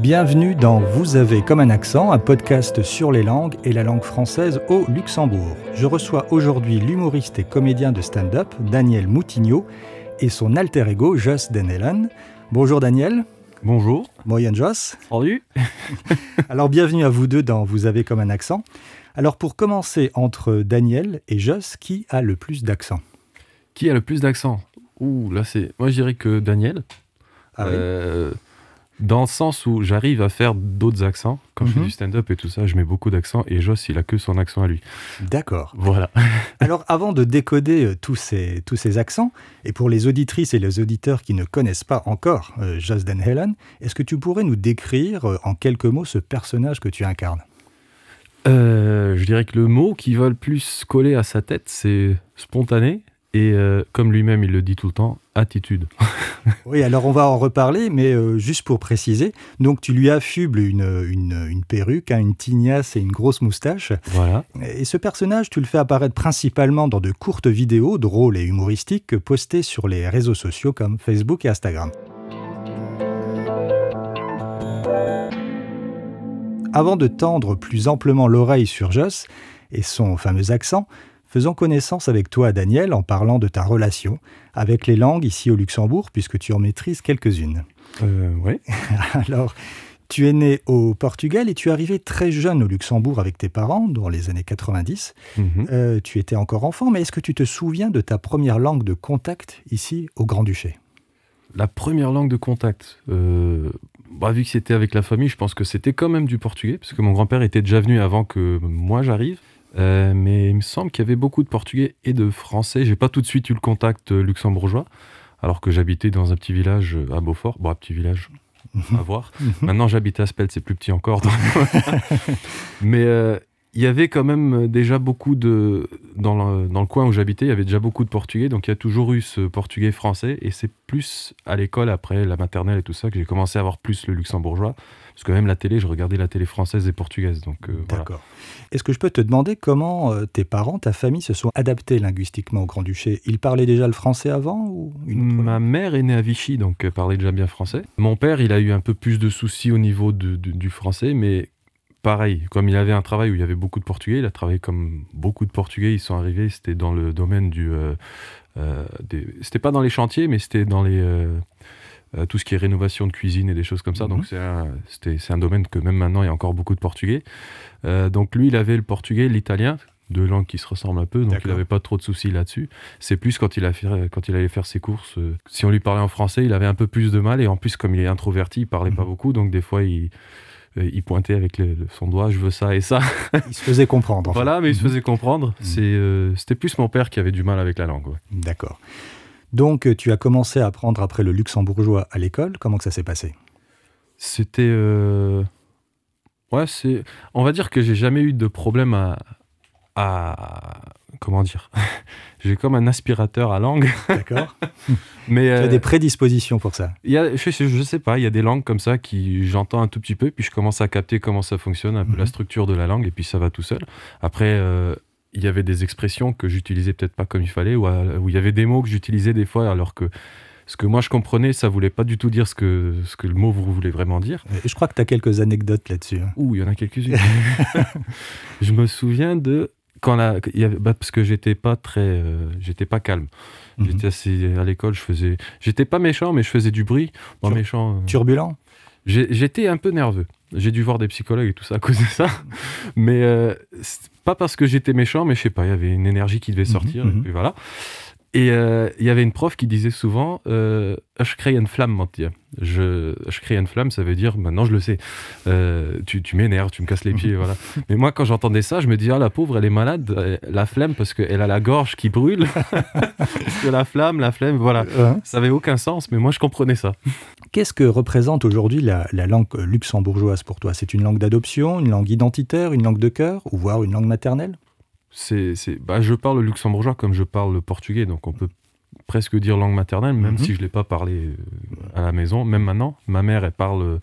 Bienvenue dans Vous avez comme un accent, un podcast sur les langues et la langue française au Luxembourg. Je reçois aujourd'hui l'humoriste et comédien de stand-up Daniel Moutinho et son alter ego Joss Denellen. Bonjour Daniel. Bonjour. Moyen Joss. Salut. Alors bienvenue à vous deux dans Vous avez comme un accent. Alors pour commencer entre Daniel et Joss, qui a le plus d'accent? Qui a le plus d'accent? Ouh, là c'est. Moi je dirais que Daniel. Ah oui? Euh, dans le sens où j'arrive à faire d'autres accents. Quand je fais Mhm. du stand-up et tout ça, je mets beaucoup d'accents et Joss, il a que son accent à lui. D'accord. Voilà. Alors avant de décoder euh, tous ces, tous ces accents, et pour les auditrices et les auditeurs qui ne connaissent pas encore euh, Joss Den Helen, est-ce que tu pourrais nous décrire euh, en quelques mots ce personnage que tu incarnes? Euh, je dirais que le mot qui va le plus coller à sa tête, c'est spontané. Et euh, comme lui-même, il le dit tout le temps, attitude. Oui, alors on va en reparler, mais euh, juste pour préciser, donc tu lui affubles une, une, une perruque, hein, une tignasse et une grosse moustache. Voilà. Et ce personnage, tu le fais apparaître principalement dans de courtes vidéos drôles et humoristiques postées sur les réseaux sociaux comme Facebook et Instagram. Avant de tendre plus amplement l'oreille sur Joss et son fameux accent, faisons connaissance avec toi, Daniel, en parlant de ta relation avec les langues ici au Luxembourg, puisque tu en maîtrises quelques-unes. Euh, ouais. Alors, tu es né au Portugal et tu es arrivé très jeune au Luxembourg avec tes parents, dans les années 90. Mhm. Euh, tu étais encore enfant, mais est-ce que tu te souviens de ta première langue de contact ici au Grand-Duché? La première langue de contact, euh, bah, vu que c'était avec la famille, je pense que c'était quand même du portugais, parce que mon grand-père était déjà venu avant que moi j'arrive. Euh, mais il me semble qu'il y avait beaucoup de portugais et de français. J'ai pas tout de suite eu le contact euh, luxembourgeois, alors que j'habitais dans un petit village euh, à Beaufort. Bon, un petit village, à voir. Maintenant, j'habite à Spelt, c'est plus petit encore. donc- mais euh, il y avait quand même déjà beaucoup de. Dans le, dans le coin où j'habitais, il y avait déjà beaucoup de portugais, donc il y a toujours eu ce portugais français, et c'est plus à l'école, après la maternelle et tout ça, que j'ai commencé à avoir plus le luxembourgeois. Parce que même la télé, je regardais la télé française et portugaise. Donc, euh, voilà. D'accord. Est-ce que je peux te demander comment euh, tes parents, ta famille se sont adaptés linguistiquement au Grand-Duché Ils parlaient déjà le français avant ou une autre Ma mère est née à Vichy, donc elle parlait déjà bien français. Mon père, il a eu un peu plus de soucis au niveau de- de- du français, mais pareil, comme il avait un travail où il y avait beaucoup de portugais, il a travaillé comme beaucoup de portugais, ils sont arrivés, c'était dans le domaine du... euh, euh, des- c'était pas dans les chantiers, mais c'était dans les... euh, euh, tout ce qui est rénovation de cuisine et des choses comme ça. Mhm. Donc c'est un, un domaine que même maintenant, il y a encore beaucoup de portugais. Euh, donc lui, il avait le portugais, l'italien, deux langues qui se ressemblent un peu, donc il n'avait pas trop de soucis là-dessus. C'est plus quand il, a fait, quand il allait faire ses courses. euh, si on lui parlait en français, il avait un peu plus de mal. Et en plus, comme il est introverti, il parlait pas Mhm. beaucoup. Donc des fois, il, il pointait avec le- son doigt, je veux ça et ça. Ils se faisaient comprendre. en fait. voilà, mais il se Mhm. faisait comprendre. Euh, C'était plus mon père qui avait du mal avec la langue. ouais. D'accord. Donc, euh, tu as commencé à apprendre après le luxembourgeois à l'école. Comment que ça s'est passé? C'était. euh, Ouais, c'est. On va dire que j'ai jamais eu de problème à. à... Comment dire? J'ai comme un aspirateur à langue. D'accord. Mais Tu as euh, des prédispositions pour ça? il y a, je, sais- je sais pas, il y a des langues comme ça qui j'entends un tout petit peu, puis je commence à capter comment ça fonctionne, un peu Mhm. la structure de la langue, et puis ça va tout seul. Après, euh, il y avait des expressions que j'utilisais peut-être pas comme il fallait, ou à- il y avait des mots que j'utilisais des fois, alors que ce que moi je comprenais, ça voulait pas du tout dire ce que, ce que le mot voulait vraiment dire. Je crois que tu as quelques anecdotes là-dessus. hein. Ouh, il y en a quelques-unes. je me souviens de quand la, il y avait, bah, parce que j'étais pas très, euh, j'étais pas calme. Mhm. J'étais assez à l'école, je faisais, j'étais pas méchant, mais je faisais du bruit. Tur- méchant. euh, Turbulent? J'étais un peu nerveux. J'ai dû voir des psychologues et tout ça à cause de ça. Mais euh, pas parce que j'étais méchant, mais je sais pas, il y avait une énergie qui devait sortir. mhm. Et puis voilà. Et euh, il y avait une prof qui disait souvent euh, Je crée une flamme, mentir. Je, je crée une flamme, ça veut dire maintenant je le sais. Euh, tu tu m'énerves, tu me casses les pieds, voilà. Mais moi, quand j'entendais ça, je me dis Ah, la pauvre, elle est malade. La flamme, parce qu'elle a la gorge qui brûle. parce que la flamme, la flemme, voilà. Ça avait aucun sens, mais moi, je comprenais ça. Qu'est-ce que représente aujourd'hui la, la langue euh, luxembourgeoise pour toi? C'est une langue d'adoption, une langue identitaire, une langue de cœur, ou voire une langue maternelle? C'est, bah, je parle le luxembourgeois comme je parle le portugais, donc on peut presque dire langue maternelle, même Mhm. si je ne l'ai pas parlé euh, à la maison, même maintenant. Ma mère, elle parle euh,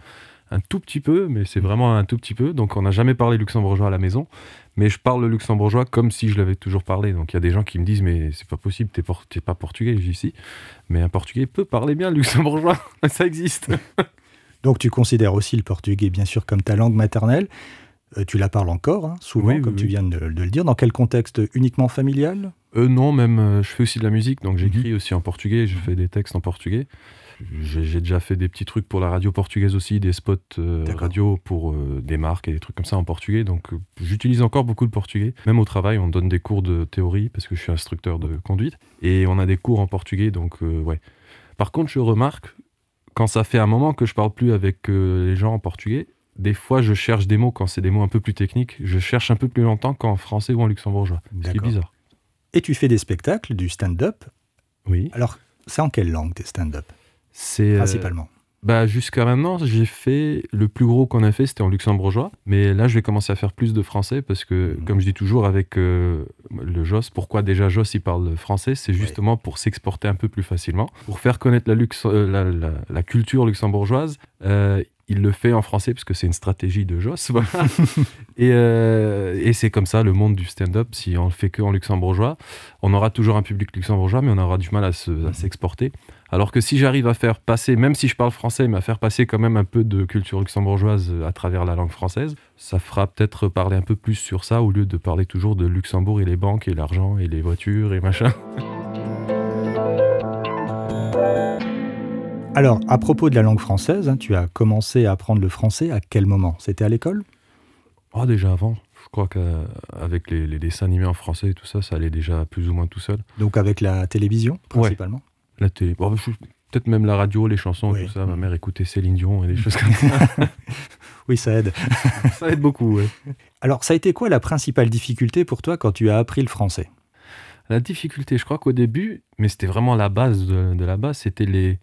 un tout petit peu, mais c'est vraiment un tout petit peu, donc on n'a jamais parlé luxembourgeois à la maison. Mais je parle le luxembourgeois comme si je l'avais toujours parlé. Donc il y a des gens qui me disent, mais c'est pas possible, t'es, por- pas portugais, je si. Mais un portugais peut parler bien le luxembourgeois, ça existe. Donc tu considères aussi le portugais bien sûr comme ta langue maternelle. Euh, tu la parles encore, hein, souvent, comme tu viens de, le dire. Dans quel contexte? Uniquement familial? Euh, Non, même euh, je fais aussi de la musique, donc j'écris mhm. aussi en portugais, je fais des textes en portugais. J'ai déjà fait des petits trucs pour la radio portugaise aussi, des spots radio pour des marques et des trucs comme ça en portugais. Donc j'utilise encore beaucoup de portugais. Même au travail, on donne des cours de théorie parce que je suis instructeur de conduite. Et on a des cours en portugais, donc ouais. Par contre, je remarque, quand ça fait un moment que je parle plus avec les gens en portugais, des fois, je cherche des mots quand c'est des mots un peu plus techniques. Je cherche un peu plus longtemps qu'en français ou en luxembourgeois. Ce qui est bizarre. Et tu fais des spectacles, du stand-up. Oui. Alors, c'est en quelle langue tes stand-up? C'est. Euh, Principalement. bah, jusqu'à maintenant, j'ai fait. Le plus gros qu'on a fait, c'était en luxembourgeois. Mais là, je vais commencer à faire plus de français parce que, mhm. comme je dis toujours avec euh, le JOS, pourquoi déjà JOS il parle français? C'est justement pour s'exporter un peu plus facilement. Pour faire connaître la, euh, la, culture luxembourgeoise, il le fait en français parce que c'est une stratégie de Joss. Euh, et, c'est comme ça le monde du stand-up. Si on le fait que en luxembourgeois, on aura toujours un public luxembourgeois, mais on aura du mal à, s'exporter. Alors que si j'arrive à faire passer, même si je parle français, mais à faire passer quand même un peu de culture luxembourgeoise à travers la langue française, ça fera peut-être parler un peu plus sur ça au lieu de parler toujours de Luxembourg et les banques et l'argent et les voitures et machin. Alors, à propos de la langue française, hein, tu as commencé à apprendre le français à quel moment? C'était à l'école? Oh, déjà avant. Je crois qu'avec les, dessins animés en français et tout ça, ça allait déjà plus ou moins tout seul. Donc avec la télévision, principalement? La télé. Peut-être même la radio, les chansons et tout ça. Ma mère écoutait Céline Dion et des choses comme ça. oui, ça aide. ça aide beaucoup, oui. Alors, ça a été quoi la principale difficulté pour toi quand tu as appris le français? La difficulté, je crois qu'au début, mais c'était vraiment la base de la base, c'était les,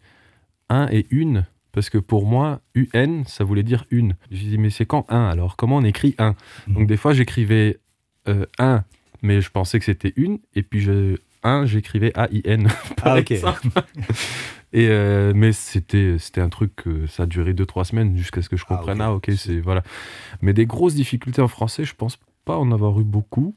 un et une parce que pour moi, UN, ça voulait dire une. Je dit, mais c'est quand un alors? Comment on écrit un? Mhm. Donc des fois, j'écrivais euh, un, mais je pensais que c'était une, et puis je, un, j'écrivais A-I-N. Ah, ok. et euh, mais c'était c'était un truc que ça a duré 2-3 semaines jusqu'à ce que je ah, comprenne. Ah, ok, c'est voilà. Mais des grosses difficultés en français, je pense pas en avoir eu beaucoup.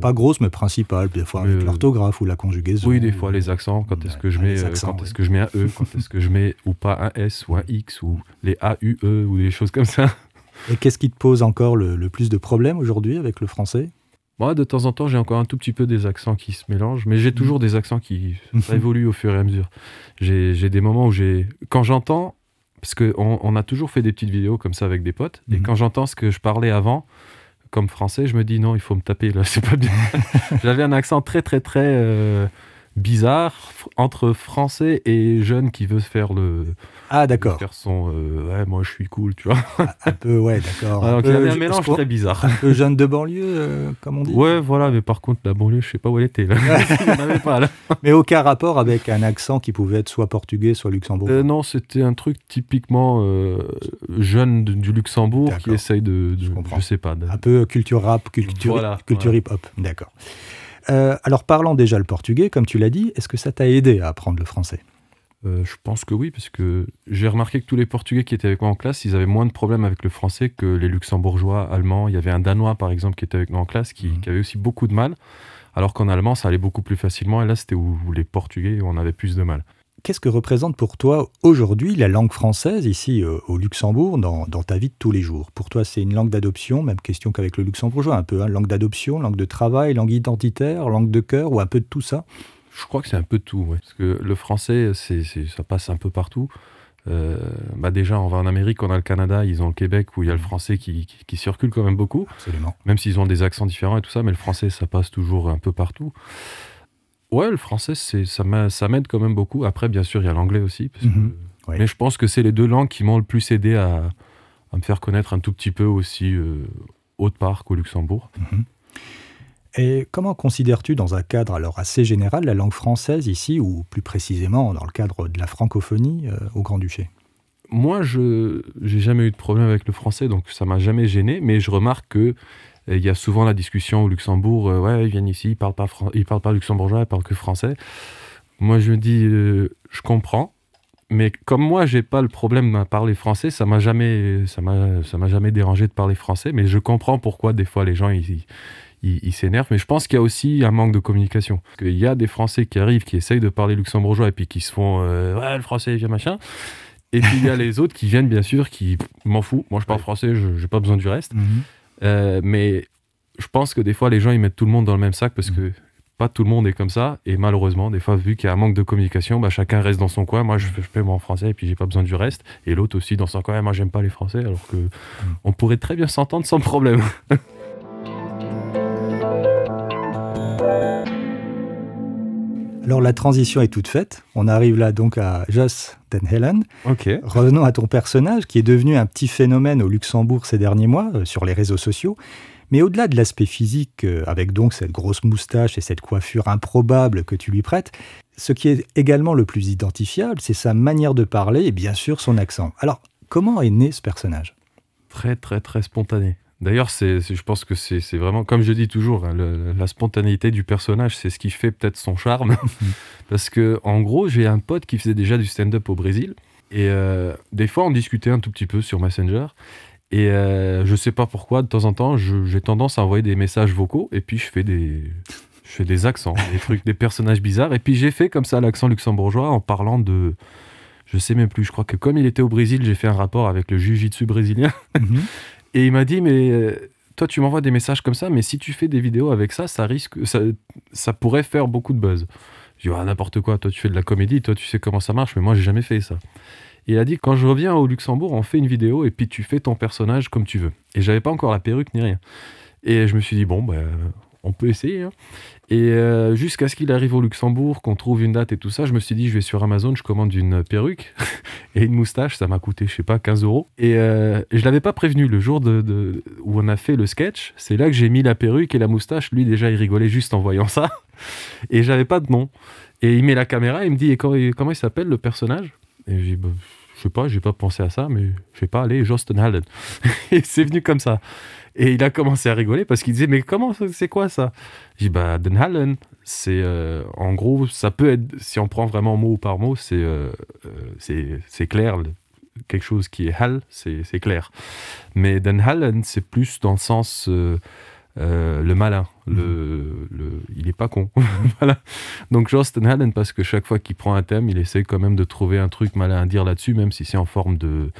Pas grosse, mais principale, des fois avec l'orthographe ou la conjugaison. Oui, des fois les accents, quand est-ce que je mets, euh, quand est-ce que je mets un E, quand est-ce que je mets ou pas un S ou un X ou les A, U, E ou des choses comme ça. Et qu'est-ce qui te pose encore le, plus de problèmes aujourd'hui avec le français? Moi, de temps en temps, j'ai encore un tout petit peu des accents qui se mélangent, mais j'ai toujours des accents qui évoluent au fur et à mesure. J'ai des moments où j'ai. Quand j'entends, parce qu'on on a toujours fait des petites vidéos comme ça avec des potes, et quand j'entends ce que je parlais avant, comme français, je me dis non, il faut me taper là, c'est pas bien. J'avais un accent très très très euh, bizarre entre français et jeune qui veut faire le. Ah, d'accord. Faire son. Euh, ouais, moi je suis cool, tu vois. Ah, un peu, ouais, d'accord. Alors qu'il y avait un mélange très bizarre. Un peu jeune de banlieue, euh, comme on dit. Ouais, voilà, mais par contre, la banlieue, je sais pas où elle était. Là. pas, là. Mais aucun rapport avec un accent qui pouvait être soit portugais, soit luxembourgeois. Euh, non, c'était un truc typiquement jeune du Luxembourg qui essaye de. je, je, sais pas. Un peu culture rap, culture, culture hip-hop. D'accord. Euh, alors parlant déjà le portugais, comme tu l'as dit, est-ce que ça t'a aidé à apprendre le français? Euh, je pense que oui, parce que j'ai remarqué que tous les Portugais qui étaient avec moi en classe, ils avaient moins de problèmes avec le français que les Luxembourgeois, Allemands. Il y avait un Danois, par exemple, qui était avec nous en classe, qui, mhm. qui avait aussi beaucoup de mal, alors qu'en allemand, ça allait beaucoup plus facilement. Et là, c'était où les Portugais, on avait plus de mal. Qu'est-ce que représente pour toi aujourd'hui la langue française ici euh, au Luxembourg dans, ta vie de tous les jours? Pour toi, c'est une langue d'adoption, même question qu'avec le luxembourgeois un peu, hein, langue d'adoption, langue de travail, langue identitaire, langue de cœur ou un peu de tout ça? Je crois que c'est un peu de tout, parce que le français, c'est, ça passe un peu partout. Euh, bah déjà, on va en Amérique, on a le Canada, ils ont le Québec où il y a le français qui, qui circule quand même beaucoup. Absolument. Même s'ils ont des accents différents et tout ça, mais le français, ça passe toujours un peu partout. Ouais, le français, c'est ça m'aide quand même beaucoup. Après, bien sûr, il y a l'anglais aussi. Mhm. Mais je pense que c'est les deux langues qui m'ont le plus aidé à, me faire connaître un tout petit peu aussi euh, autre part qu'au Luxembourg. Mhm. Et comment considères-tu, dans un cadre alors assez général, la langue française ici, ou plus précisément dans le cadre de la francophonie euh, au Grand-Duché? Moi, je n'ai jamais eu de problème avec le français, donc ça m'a jamais gêné, mais je remarque que il y a souvent la discussion au Luxembourg, euh, ouais, ils viennent ici, ils parlent pas, ils parlent pas luxembourgeois, ils parlent que français. Moi, je me dis, euh, je comprends, mais comme moi, j'ai pas le problème à parler français, ça m'a jamais, ça m'a, ça m'a jamais dérangé de parler français, mais je comprends pourquoi des fois les gens ils, ils, s'énervent. Mais je pense qu'il y a aussi un manque de communication. Il y a des Français qui arrivent, qui essayent de parler luxembourgeois et puis qui se font, euh, ouais, le français, vient machin. Et puis il y a les autres qui viennent, bien sûr, qui m'en fous. Moi, je parle français, je n'ai pas besoin du reste. Mhm. Euh, mais je pense que des fois, les gens, ils mettent tout le monde dans le même sac parce que pas tout le monde est comme ça. Et malheureusement, des fois, vu qu'il y a un manque de communication, bah, chacun reste dans son coin. Moi, je, je fais mon français et puis j'ai pas besoin du reste. Et l'autre aussi dans son coin. Moi, j'aime pas les Français, alors que on pourrait très bien s'entendre sans problème. Alors la transition est toute faite. On arrive là donc à Joss Den Helen. ok. Revenons à ton personnage qui est devenu un petit phénomène au Luxembourg ces derniers mois euh, sur les réseaux sociaux. Mais au-delà de l'aspect physique, euh, avec donc cette grosse moustache et cette coiffure improbable que tu lui prêtes, ce qui est également le plus identifiable, c'est sa manière de parler et bien sûr son accent. Alors, comment est né ce personnage? Très, très, très spontané. D'ailleurs, c'est, je pense que c'est, c'est vraiment, comme je dis toujours, hein, le- la spontanéité du personnage, c'est ce qui fait peut-être son charme. Parce que, en gros, j'ai un pote qui faisait déjà du stand-up au Brésil. Et euh, des fois, on discutait un tout petit peu sur Messenger. Et euh, je sais pas pourquoi, de temps en temps, j'ai tendance à envoyer des messages vocaux. Et puis, je fais des, je fais des accents, des trucs, des personnages bizarres. Et puis, j'ai fait comme ça l'accent luxembourgeois en parlant de. Je sais même plus, je crois que comme il était au Brésil, j'ai fait un rapport avec le jiu-jitsu brésilien. Et il m'a dit, mais euh, toi, tu m'envoies des messages comme ça, mais si tu fais des vidéos avec ça, ça risque, ça, ça pourrait faire beaucoup de buzz. Je dis, ah, n'importe quoi, toi, tu fais de la comédie, toi, tu sais comment ça marche, mais moi, j'ai jamais fait ça. Et il a dit, quand je reviens au Luxembourg, on fait une vidéo et puis tu fais ton personnage comme tu veux. Et j'avais pas encore la perruque ni rien. Et je me suis dit, bon, ben, on peut essayer. hein. Et euh, jusqu'à ce qu'il arrive au Luxembourg, qu'on trouve une date et tout ça, je me suis dit, je vais sur Amazon, je commande une perruque et une moustache. Ça m'a coûté, je sais pas, 15 euros. Et euh, je l'avais pas prévenu le jour de, où on a fait le sketch. C'est là que j'ai mis la perruque et la moustache. Lui, déjà, il rigolait juste en voyant ça. Et j'avais pas de nom. Et il met la caméra il me dit, et quand- comment il s'appelle le personnage? Et je dis, bah, je sais pas, j'ai pas pensé à ça, mais je sais pas, allez, Josten Hallen. et c'est venu comme ça. Et il a commencé à rigoler parce qu'il disait, mais comment, c'est quoi ça? J'ai dit, bah, Den Hallen, c'est, euh, en gros, ça peut être, si on prend vraiment mot par mot, c'est, euh, euh, c'est, clair. quelque chose qui est Hall, c'est, clair. Mais Den Hallen, c'est plus dans le sens, euh, le malin. Le, le, il est pas con. voilà. Donc Josten Hallen, parce que chaque fois qu'il prend un thème, il essaie quand même de trouver un truc malin à dire là-dessus, même si c'est en forme de,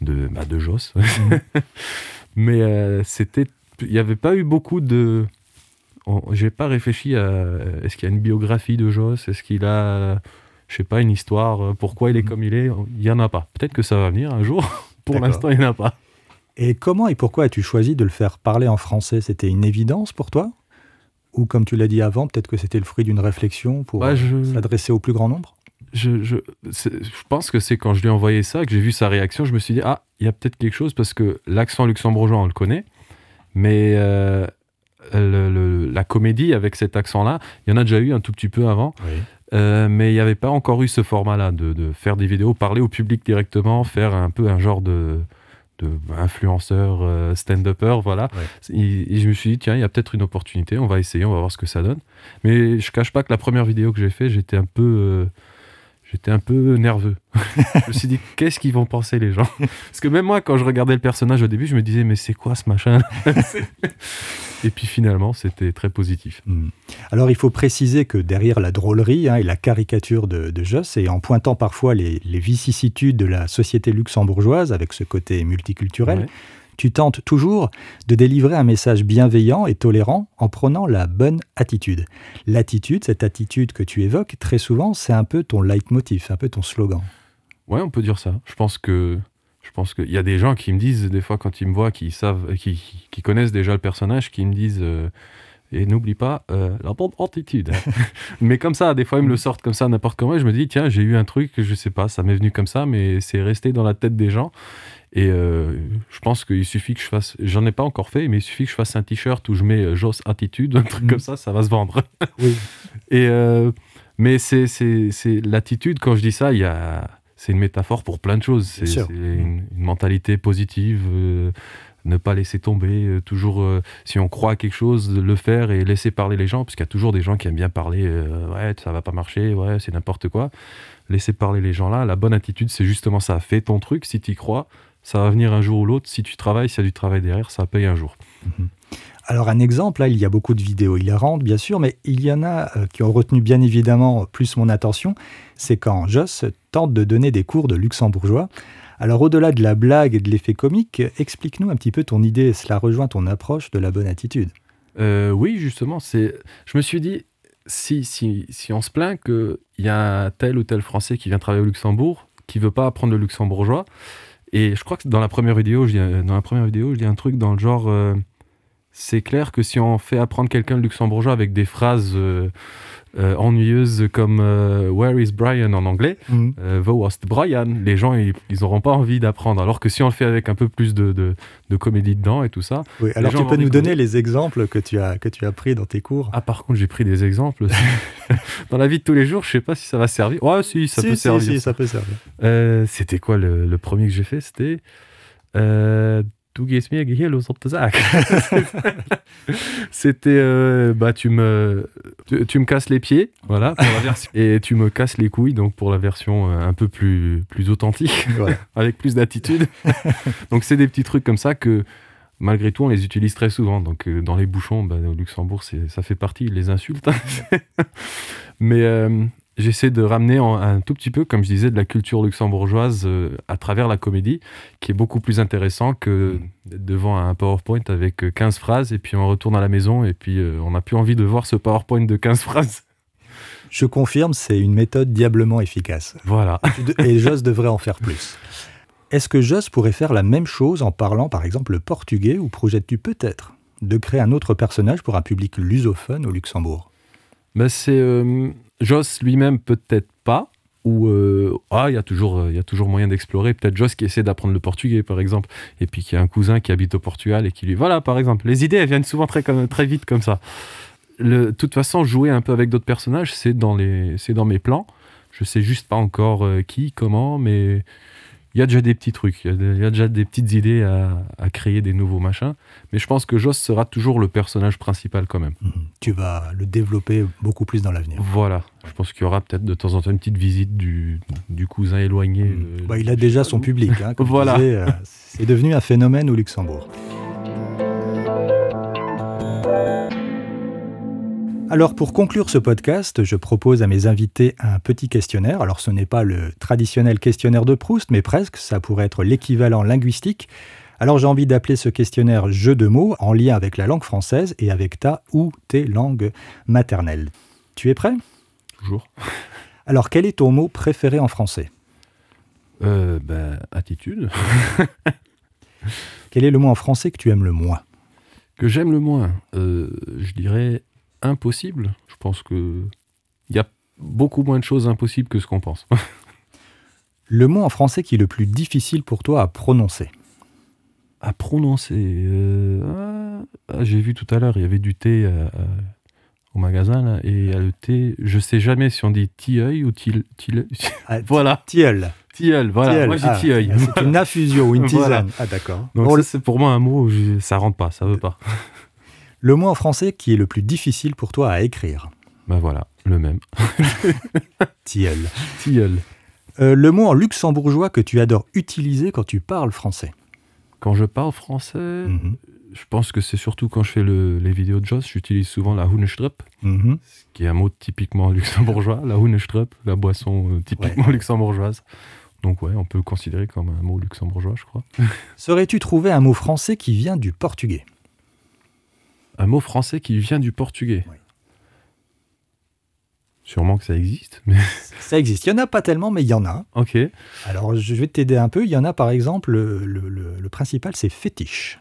de, bah, de Joss. Mais euh, c'était, il n'y avait pas eu beaucoup de. J'ai pas réfléchi à. Est-ce qu'il y a une biographie de Joss? Est-ce qu'il a, je sais pas, une histoire euh, Pourquoi il est Mhm. comme il est? Il y en a pas. Peut-être que ça va venir un jour. Pour l'instant, il n'y en a pas. Et comment et pourquoi as-tu choisi de le faire parler en français? C'était une évidence pour toi? Ou comme tu l'as dit avant, peut-être que c'était le fruit d'une réflexion pour Ouais, euh, je- s'adresser au plus grand nombre? Je, je, je pense que c'est quand je lui ai envoyé ça, que j'ai vu sa réaction, je me suis dit, ah, il y a peut-être quelque chose, parce que l'accent luxembourgeois, on le connaît, mais euh, le- le- la comédie avec cet accent-là, il y en a déjà eu un tout petit peu avant, euh, mais il n'y avait pas encore eu ce format-là, de, de faire des vidéos, parler au public directement, faire un peu un genre de, de influenceur, euh, stand-upper, voilà. Ouais. Et, et je me suis dit, tiens, il y a peut-être une opportunité, on va essayer, on va voir ce que ça donne. Mais je cache pas que la première vidéo que j'ai fait, j'étais un peu, euh, j'étais un peu nerveux. je me suis dit, qu'est-ce qu'ils vont penser les gens? Parce que même moi, quand je regardais le personnage au début, je me disais, mais c'est quoi ce machin? Et puis finalement, c'était très positif. Hmm. Alors il faut préciser que derrière la drôlerie hein, et la caricature de, de Joss, et en pointant parfois les, les vicissitudes de la société luxembourgeoise avec ce côté multiculturel, Ouais. Tu tentes toujours de délivrer un message bienveillant et tolérant en prenant la bonne attitude. L'attitude, cette attitude que tu évoques, très souvent, c'est un peu ton leitmotiv, un peu ton slogan. Ouais, on peut dire ça. Je pense que je pense qu'il y a des gens qui me disent des fois quand ils me voient, qui savent, qui, connaissent déjà le personnage, qui me disent euh, et n'oublie pas euh, la bonne attitude. mais comme ça, des fois ils me le sortent comme ça n'importe comment. Et je me dis tiens, j'ai eu un truc, je sais pas, ça m'est venu comme ça, mais c'est resté dans la tête des gens. Et euh, je pense qu'il suffit que je fasse, j'en ai pas encore fait, mais il suffit que je fasse un t-shirt où je mets euh, Joss attitude, un truc Mhm. comme ça, ça va se vendre. Oui. Et euh, mais c'est c'est c'est l'attitude quand je dis ça, il y a c'est une métaphore pour plein de choses. C'est une, une mentalité positive, euh, ne pas laisser tomber, euh, toujours euh, si on croit à quelque chose, le faire et laisser parler les gens, parce qu'il y a toujours des gens qui aiment bien parler. euh, ouais, ça va pas marcher, ouais, c'est n'importe quoi. Laisser parler les gens là. La bonne attitude, c'est justement ça. Fais ton truc si tu y crois. Ça va venir un jour ou l'autre. Si tu travailles, s'il y a du travail derrière, ça paye un jour. Alors un exemple, là, il y a beaucoup de vidéos hilarantes, bien sûr, mais il y en a qui ont retenu bien évidemment plus mon attention. C'est quand Joss, tente de donner des cours de luxembourgeois. Alors au-delà de la blague et de l'effet comique, explique-nous un petit peu ton idée, cela rejoint ton approche de la bonne attitude. Euh, oui, justement, c'est. Je me suis dit, si, si, si on se plaint qu'il y a tel ou tel Français qui vient travailler au Luxembourg, qui veut pas apprendre le luxembourgeois, et je crois que dans la première vidéo, je dis, dans la première vidéo, je dis un truc dans le genre, euh, c'est clair que si on fait apprendre quelqu'un le luxembourgeois avec des phrases euh, euh, ennuyeuses comme euh, Where is Brian en anglais, Mhm. euh, Wo was Brian, les gens ils n'auront pas envie d'apprendre. Alors que si on le fait avec un peu plus de, de, de comédie dedans et tout ça. Oui, alors tu peux nous donner les exemples que tu as, que tu as pris dans tes cours? Ah, par contre, j'ai pris des exemples. Dans la vie de tous les jours, je sais pas si ça va servir. Ouais, si, ça Si, peut si, servir. si, ça. ça peut servir. Euh, C'était quoi le, le premier que j'ai fait? C'était. Du gehst mir gehirlos Sack. C'était. euh, bah, tu me, tu, tu me casses les pieds, voilà, pour la version. Et tu me casses les couilles, donc pour la version euh, un peu plus, plus authentique, Voilà. avec plus d'attitude. donc, c'est des petits trucs comme ça que. Malgré tout, on les utilise très souvent. Donc, euh, dans les bouchons, bah, au Luxembourg, c'est- ça fait partie, les insultes. Mais euh, j'essaie de ramener en- un tout petit peu, comme je disais, de la culture luxembourgeoise euh, à travers la comédie, qui est beaucoup plus intéressant que d'être devant un PowerPoint avec euh, 15 phrases et puis on retourne à la maison et puis euh, on n'a plus envie de voir ce PowerPoint de 15 phrases. Je confirme, c'est une méthode diablement efficace. Voilà. Et Joss devrait en faire plus. Est-ce que Joss pourrait faire la même chose en parlant par exemple le portugais ou projettes-tu peut-être de créer un autre personnage pour un public lusophone au Luxembourg? Mais c'est euh, Joss lui-même peut-être pas. Ou euh, ah, il y a toujours, euh, il y a toujours moyen d'explorer. Peut-être Joss qui essaie d'apprendre le portugais, par exemple, et puis qui a un cousin qui habite au Portugal et qui lui, voilà, par exemple. Les idées, elles viennent souvent très, très vite comme ça. De toute façon, jouer un peu avec d'autres personnages, c'est dans les, c'est dans mes plans. Je sais juste pas encore euh, qui, comment, mais il y a déjà des petits trucs. Il y a y, déjà des petites idées à, à créer des nouveaux machins. Mais je pense que Joss sera toujours le personnage principal quand même. Mhm. Tu vas le développer beaucoup plus dans l'avenir. Voilà, je pense qu'il y aura peut-être de temps en temps une petite visite du, du cousin éloigné. euh, Bah, il a déjà son public. hein, comme Voilà. euh, c'est devenu un phénomène au Luxembourg. Alors pour conclure ce podcast, je propose à mes invités un petit questionnaire. Alors ce n'est pas le traditionnel questionnaire de Proust, mais presque, ça pourrait être l'équivalent linguistique. Alors j'ai envie d'appeler ce questionnaire jeu de mots en lien avec la langue française et avec ta ou tes langues maternelles. Tu es prêt? Toujours. Alors quel est ton mot préféré en français? Euh, ben, attitude. Quel est le mot en français que tu aimes le moins? Que j'aime le moins, euh, je dirais impossible. Je pense que il y a beaucoup moins de choses impossibles que ce qu'on pense. Le mot en français qui est le plus difficile pour toi à prononcer à prononcer. euh, ah, J'ai vu tout à l'heure, il y avait du thé euh, euh, au magasin là, et le thé. Je sais jamais si on dit tilleul ou til, til- Ah, Voilà, Tilleul. tilleul. Voilà, Tilleul. moi j'ai Ah, tilleul. C'est une infusion ou une tisane. Voilà. Ah d'accord. Donc Bon, c'est pour moi un mot, où je- ça rentre pas, ça veut pas. Le mot en français qui est le plus difficile pour toi à écrire Ben voilà, le même. Tilleul. Tilleul. Euh, le mot en luxembourgeois que tu adores utiliser quand tu parles français Quand je parle français, Mhm. je pense que c'est surtout quand je fais le- les vidéos de Joss, j'utilise souvent la Hoenestrup, Mhm. qui est un mot typiquement luxembourgeois. La Hoenestrup, la boisson euh, typiquement Ouais. luxembourgeoise. Donc ouais, on peut le considérer comme un mot luxembourgeois, je crois. Saurais-tu trouver un mot français qui vient du portugais? Un mot français qui vient du portugais. Oui. Sûrement que ça existe, mais Ça existe. Il n'y en a pas tellement, mais il y en a. ok. Alors je vais t'aider un peu. Il y en a par exemple, le, le- le- le principal c'est fétiche.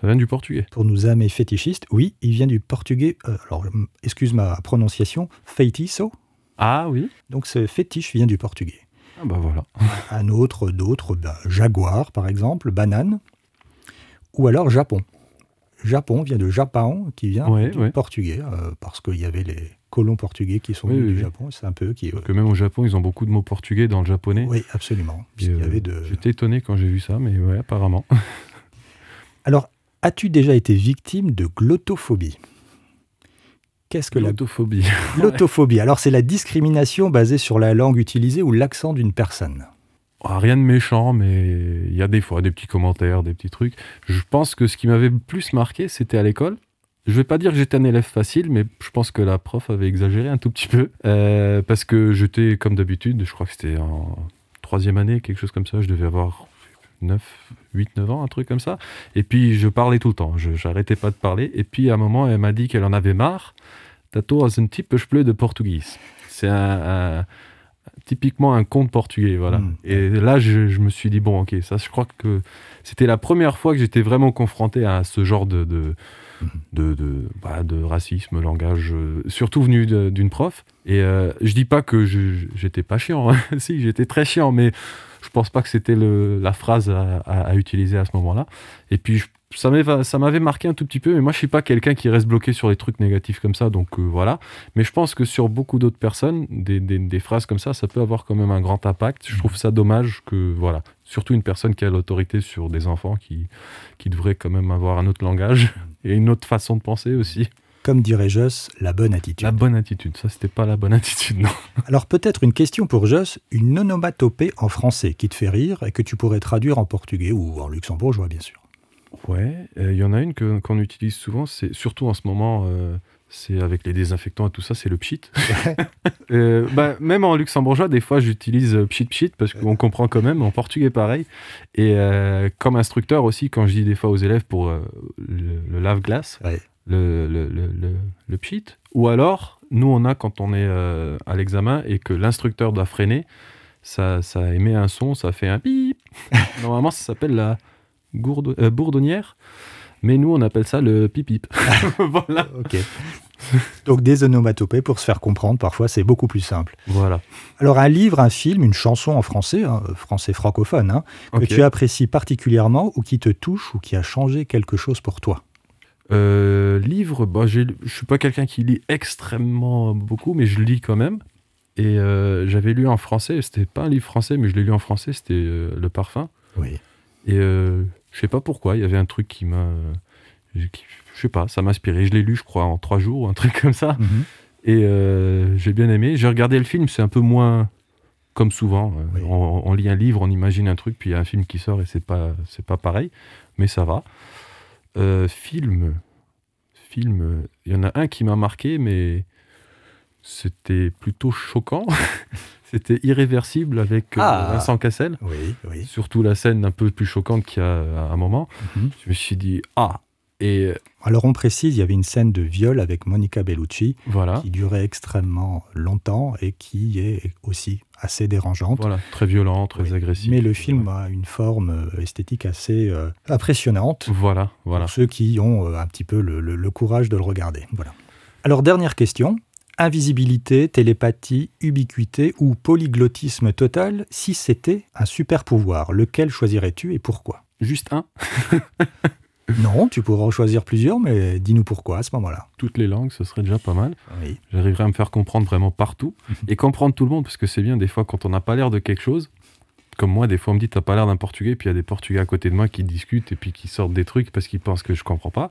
Ça vient du portugais. Pour nous amis fétichistes, oui, il vient du portugais. euh, alors, excuse ma prononciation, feitiço. Ah oui Donc, ce fétiche vient du portugais. Ah bah voilà. Un autre, d'autres, ben, jaguar par exemple, banane, ou alors Japon. Japon vient de Japon, qui vient Ouais, du ouais. portugais, euh, parce qu'il y avait les colons portugais qui sont Oui, venus oui, du oui. Japon. C'est un peu qui. Que même au Japon, ils ont beaucoup de mots portugais dans le japonais. oui, absolument. Euh, de... J'étais étonné quand j'ai vu ça, mais ouais, apparemment. Alors, as-tu déjà été victime de glottophobie Qu'est-ce que la L'autophobie. Alors, c'est la discrimination basée sur la langue utilisée ou l'accent d'une personne. Ah, Rien de méchant, mais il y a des fois des petits commentaires, des petits trucs. Je pense que ce qui m'avait le plus marqué, c'était à l'école. je vais pas dire que j'étais un élève facile, mais je pense que la prof avait exagéré un tout petit peu. Euh, parce que j'étais, comme d'habitude, je crois que c'était en troisième année, quelque chose comme ça, je devais avoir 9, 8, 9 ans, un truc comme ça. Et puis je parlais tout le temps, je n'arrêtais pas de parler. Et puis à un moment, elle m'a dit qu'elle en avait marre. Tato un type je de portugais. C'est un, typiquement un conte portugais, voilà. Hmm. Et là, je, je, me suis dit, bon, ok, ça, je crois que c'était la première fois que j'étais vraiment confronté à ce genre de, de de, de, bah, de, racisme, langage, euh, surtout venu d'une prof. Et euh, je dis pas que j'étais pas chiant, hein. si, j'étais très chiant, mais je pense pas que c'était la phrase à, utiliser à ce moment-là. Et puis, ça m'avait marqué un tout petit peu, mais moi, je suis pas quelqu'un qui reste bloqué sur les trucs négatifs comme ça, donc euh, voilà. Mais je pense que sur beaucoup d'autres personnes, des, des, phrases comme ça, ça peut avoir quand même un grand impact. Je trouve ça dommage que, voilà, surtout une personne qui a l'autorité sur des enfants qui, qui devrait quand même avoir un autre langage et une autre façon de penser aussi. Comme dirait Joss, la bonne attitude. La bonne attitude, ça c'était pas la bonne attitude, non. Alors peut-être une question pour Joss, une onomatopée en français qui te fait rire et que tu pourrais traduire en portugais ou en luxembourgeois bien sûr. Ouais, il y en a une qu'on utilise souvent, c'est surtout en ce moment, euh, c'est avec les désinfectants et tout ça, c'est le pchit. Euh, bah, même en luxembourgeois, des fois, j'utilise euh, pchit pchit parce qu'on comprend quand même. En portugais, pareil. Et euh, comme instructeur aussi, quand je dis des fois aux élèves pour le, lave-glace, le, le, le, pchit. Ou alors, nous, on a quand on est à l'examen et que l'instructeur doit freiner, ça, ça émet un son, ça fait un bip. Normalement, ça s'appelle la gourde, bourdonnière. Mais nous, on appelle ça le pipip. voilà. Ok. Donc des onomatopées pour se faire comprendre, parfois c'est beaucoup plus simple. Voilà. Alors un livre, un film, une chanson en français, hein, français francophone, hein, que tu apprécies particulièrement ou qui te touche ou qui a changé quelque chose pour toi? Euh, Livre, bah, je ne suis pas quelqu'un qui lit extrêmement beaucoup, mais je lis quand même. Et euh, j'avais lu en français, c'était pas un livre français, mais je l'ai lu en français, c'était euh, Le Parfum. Oui. Et je sais pas pourquoi, il y avait un truc qui m'a. Je sais pas, ça m'a inspiré. Je l'ai lu, je crois, en trois jours, un truc comme ça. Mhm. Et euh, j'ai bien aimé. J'ai regardé le film, c'est un peu moins comme souvent. Euh, on, lit un livre, on imagine un truc, puis il y a un film qui sort et c'est pas, c'est pas pareil, mais ça va. Euh, film, film, il y en a un qui m'a marqué, mais c'était plutôt choquant. C'était irréversible avec euh, ah. Vincent Cassel. Oui, oui. Surtout la scène un peu plus choquante qu'il y a à un moment. Mhm. Je me suis dit, ah et... Alors on précise, il y avait une scène de viol avec Monica Bellucci voilà. qui durait extrêmement longtemps et qui est aussi assez dérangeante. Voilà, très violent, très agressif. Mais le film a une forme euh, esthétique assez euh, impressionnante. Voilà, voilà. Pour ceux qui ont un petit peu le, le courage de le regarder. Voilà. Alors dernière question, invisibilité, télépathie, ubiquité ou polyglottisme total, si c'était un super pouvoir, lequel choisirais-tu et pourquoi? Juste un Non, tu pourras en choisir plusieurs, mais dis-nous pourquoi à ce moment-là. Toutes les langues, ce serait déjà pas mal. Oui. J'arriverais à me faire comprendre vraiment partout et comprendre tout le monde, parce que c'est bien des fois quand on n'a pas l'air de quelque chose. Comme moi, des fois on me dit t'as pas l'air d'un portugais, puis il y a des portugais à côté de moi qui discutent et puis qui sortent des trucs parce qu'ils pensent que je comprends pas.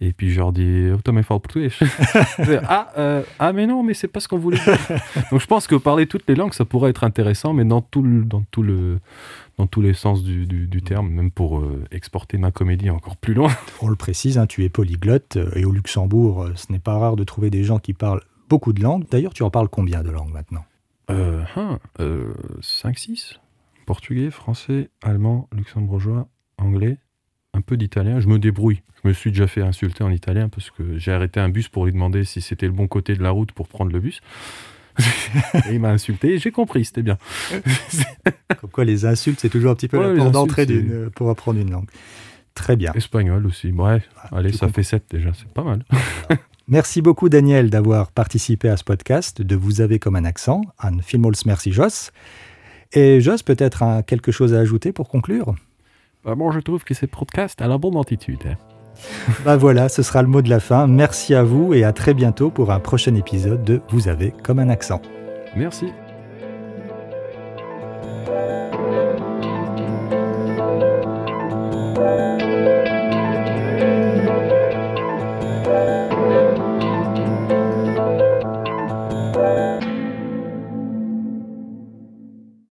Et puis je leur dis, oh, portugais. ah, euh, ah, mais non, mais c'est pas ce qu'on voulait dire. Donc je pense que parler toutes les langues, ça pourrait être intéressant, mais dans, tout le, dans, tout le, dans tous les sens du, du, terme, même pour euh, exporter ma comédie encore plus loin. On le précise, hein, tu es polyglotte, euh, et au Luxembourg, ce n'est pas rare de trouver des gens qui parlent beaucoup de langues. D'ailleurs, tu en parles combien de langues maintenant? Euh, 5-6 Portugais, français, allemand, luxembourgeois, anglais, un peu d'italien. Je me débrouille. Je me suis déjà fait insulter en italien parce que j'ai arrêté un bus pour lui demander si c'était le bon côté de la route pour prendre le bus. et il m'a insulté et j'ai compris, c'était bien. Comme quoi, les insultes, c'est toujours un petit peu la porte d'entrée pour apprendre une langue. Très bien. Espagnol aussi. Bref, ah, allez, ça fait 7 déjà, c'est pas mal. Merci beaucoup, Daniel, d'avoir participé à ce podcast de Vous avez comme un accent, un Filmols Merci Joss. Et Joss, peut-être quelque chose à ajouter pour conclure? Bah, Moi, je trouve que ces podcasts a la bonne attitude. Hein. bah voilà, ce sera le mot de la fin. Merci à vous et à très bientôt pour un prochain épisode de Vous avez comme un accent. Merci.